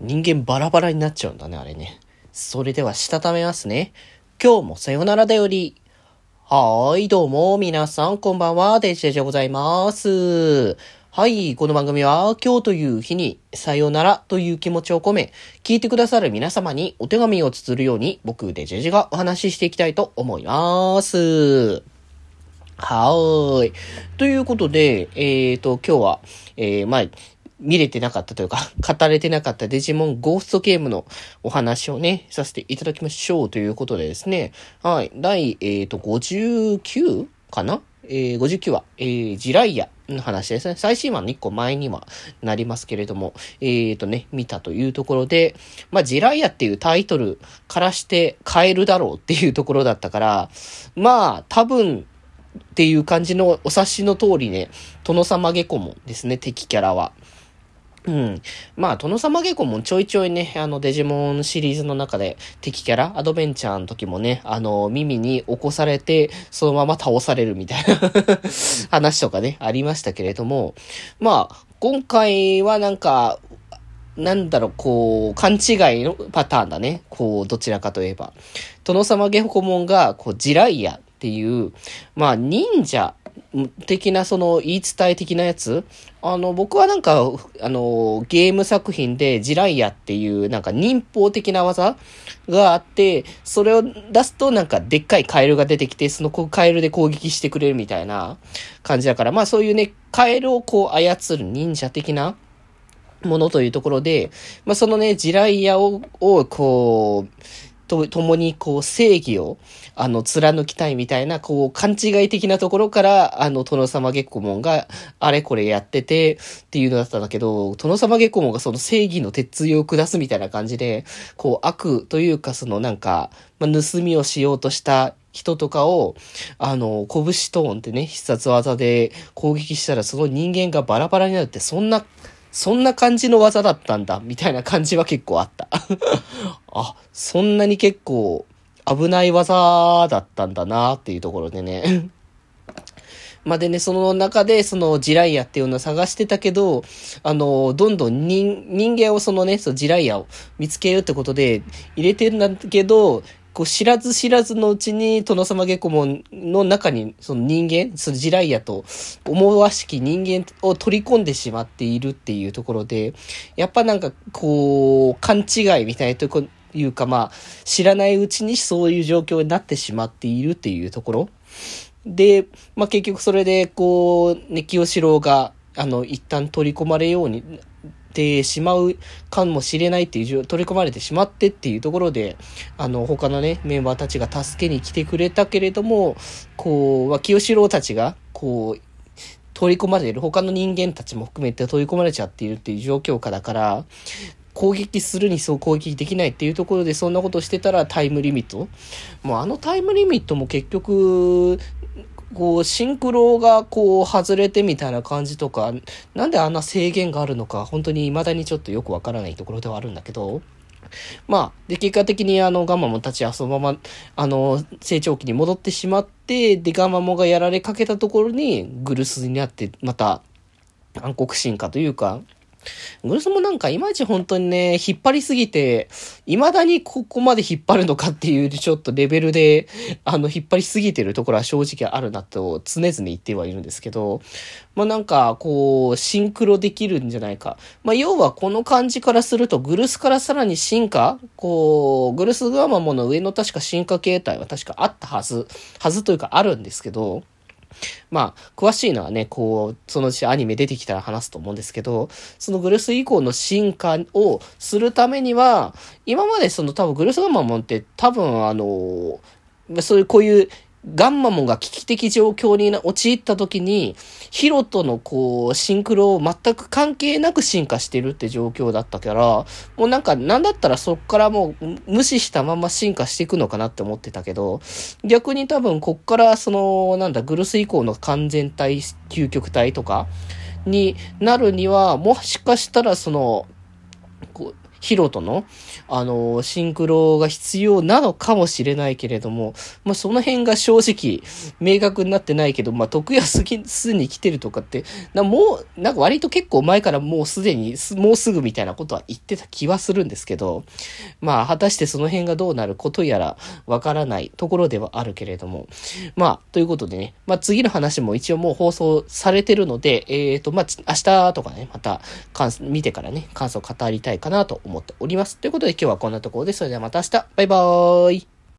人間バラバラになっちゃうんだね、あれね。それでは、したためますね。今日もさよならだより。はーい、どうも、皆さん、こんばんは、デジデジでございます。はい、この番組は、今日という日に、さよならという気持ちを込め、聞いてくださる皆様にお手紙を綴るように、僕、デジェジがお話ししていきたいと思います。はーい。ということで、えっ、ー、と、今日は、えー、まあ、見れてなかったというか、語れてなかったデジモンゴーストゲームのお話をね、させていただきましょうということでですね、はい、第、えっ、ー、と、59かな？えー、59話、えー、ジライアの話ですね。最新話の1個前にはなりますけれども、えーとね、見たというところで、まあ、ジライアっていうタイトルからして変えるだろうっていうところだったから、まあ、多分、っていう感じのお察しの通りね、殿様下戸もですね、敵キャラは。うん。まあ、殿様下戸もちょいちょいね、あの、デジモンシリーズの中で敵キャラ、アドベンチャーの時もね、あの、耳に起こされて、そのまま倒されるみたいな話とかね、ありましたけれども、まあ、今回はなんか、なんだろう、こう、勘違いのパターンだね。こう、どちらかといえば。殿様下戸門が、こう、ジライアっていう、まあ、忍者的なその言い伝え的なやつ？あの、僕はなんか、あの、ゲーム作品でジライアっていうなんか忍法的な技があって、それを出すとなんかでっかいカエルが出てきて、そのカエルで攻撃してくれるみたいな感じだから、まあそういうね、カエルをこう操る忍者的なものというところで、まあそのね、ジライアを、をこう、と、共にこう正義を、あの、貫きたいみたいな、こう、勘違い的なところから、あの、殿様月光門があれこれやってて、っていうのだったんだけど、殿様月光門がその正義の鉄槌を下すみたいな感じで、こう、悪というか、そのなんか、まあ、盗みをしようとした人とかを、あの、拳トーンってね、必殺技で攻撃したら、その人間がバラバラになるって、そんな、そんな感じの技だったんだ、みたいな感じは結構あった。あ、そんなに結構危ない技だったんだなっていうところでね。まあ、でね、その中で、その、ジライアっていうのを探してたけど、あの、どんどん人、人間をそのね、そのジライアを見つけようってことで入れてるんだけど、こう知らず知らずのうちに殿様下戸門の中にその人間、そのジライアと思わしき人間を取り込んでしまっているっていうところで、やっぱなんかこう、勘違いみたいなとこいうかまあ、知らないうちにそういう状況になってしまっているっていうところ。で、まあ結局それでこう、ね、清志郎が、あの、一旦取り込まれようにてしまうかもしれないっていう、取り込まれてしまってっていうところで、あの、他のね、メンバーたちが助けに来てくれたけれども、こう、清志郎たちが、こう、取り込まれてる、他の人間たちも含めて取り込まれちゃっているっていう状況下だから、攻撃するにそう攻撃できないっていうところでそんなことしてたらタイムリミット。もうあのタイムリミットも結局、こう、シンクロがこう外れてみたいな感じとか、なんであんな制限があるのか、本当に未だにちょっとよくわからないところではあるんだけど、まあ、で、結果的にあの、ガンマモたちはそのまま、あの、成長期に戻ってしまって、で、ガンマモがやられかけたところに、グルスになって、また、暗黒進化というか、グルスもなんかいまいち本当にね、引っ張りすぎて、未だにここまで引っ張るのかっていうちょっとレベルで、あの、引っ張りすぎてるところは正直あるなと常々言ってはいるんですけど、まあなんか、こう、シンクロできるんじゃないか。まあ要はこの感じからすると、グルスからさらに進化こう、グルスガーマモの上の確か進化形態は確かあったはず、はずというかあるんですけど、まあ、詳しいのはね、こう、そのうちアニメ出てきたら話すと思うんですけど、そのグルス以降の進化をするためには、今までその多分グルスガンマモンって多分あの、そういうこういうガンマモンが危機的状況に陥った時に、ヒロとのこう、シンクロを全く関係なく進化してるって状況だったから、もうなんか、なんだったらそっからもう無視したまま進化していくのかなって思ってたけど、逆に多分こっからその、なんだ、グルス以降の完全体、究極体とかになるには、もしかしたらその、こう、ヒロとの、あの、シンクロが必要なのかもしれないけれども、まあ、その辺が正直、明確になってないけど、まあ、徳安すぎ、すに来てるとかって、なもう、なんか割と結構前からもうすでに、もうすぐみたいなことは言ってた気はするんですけど、まあ、果たしてその辺がどうなることやらわからないところではあるけれども、まあ、ということでね、まあ、次の話も一応もう放送されてるので、えっ、ー、と、まあ、明日とかね、また、見てからね、感想を語りたいかなと思っております。ということで今日はこんなところで、それではまた明日、バイバーイ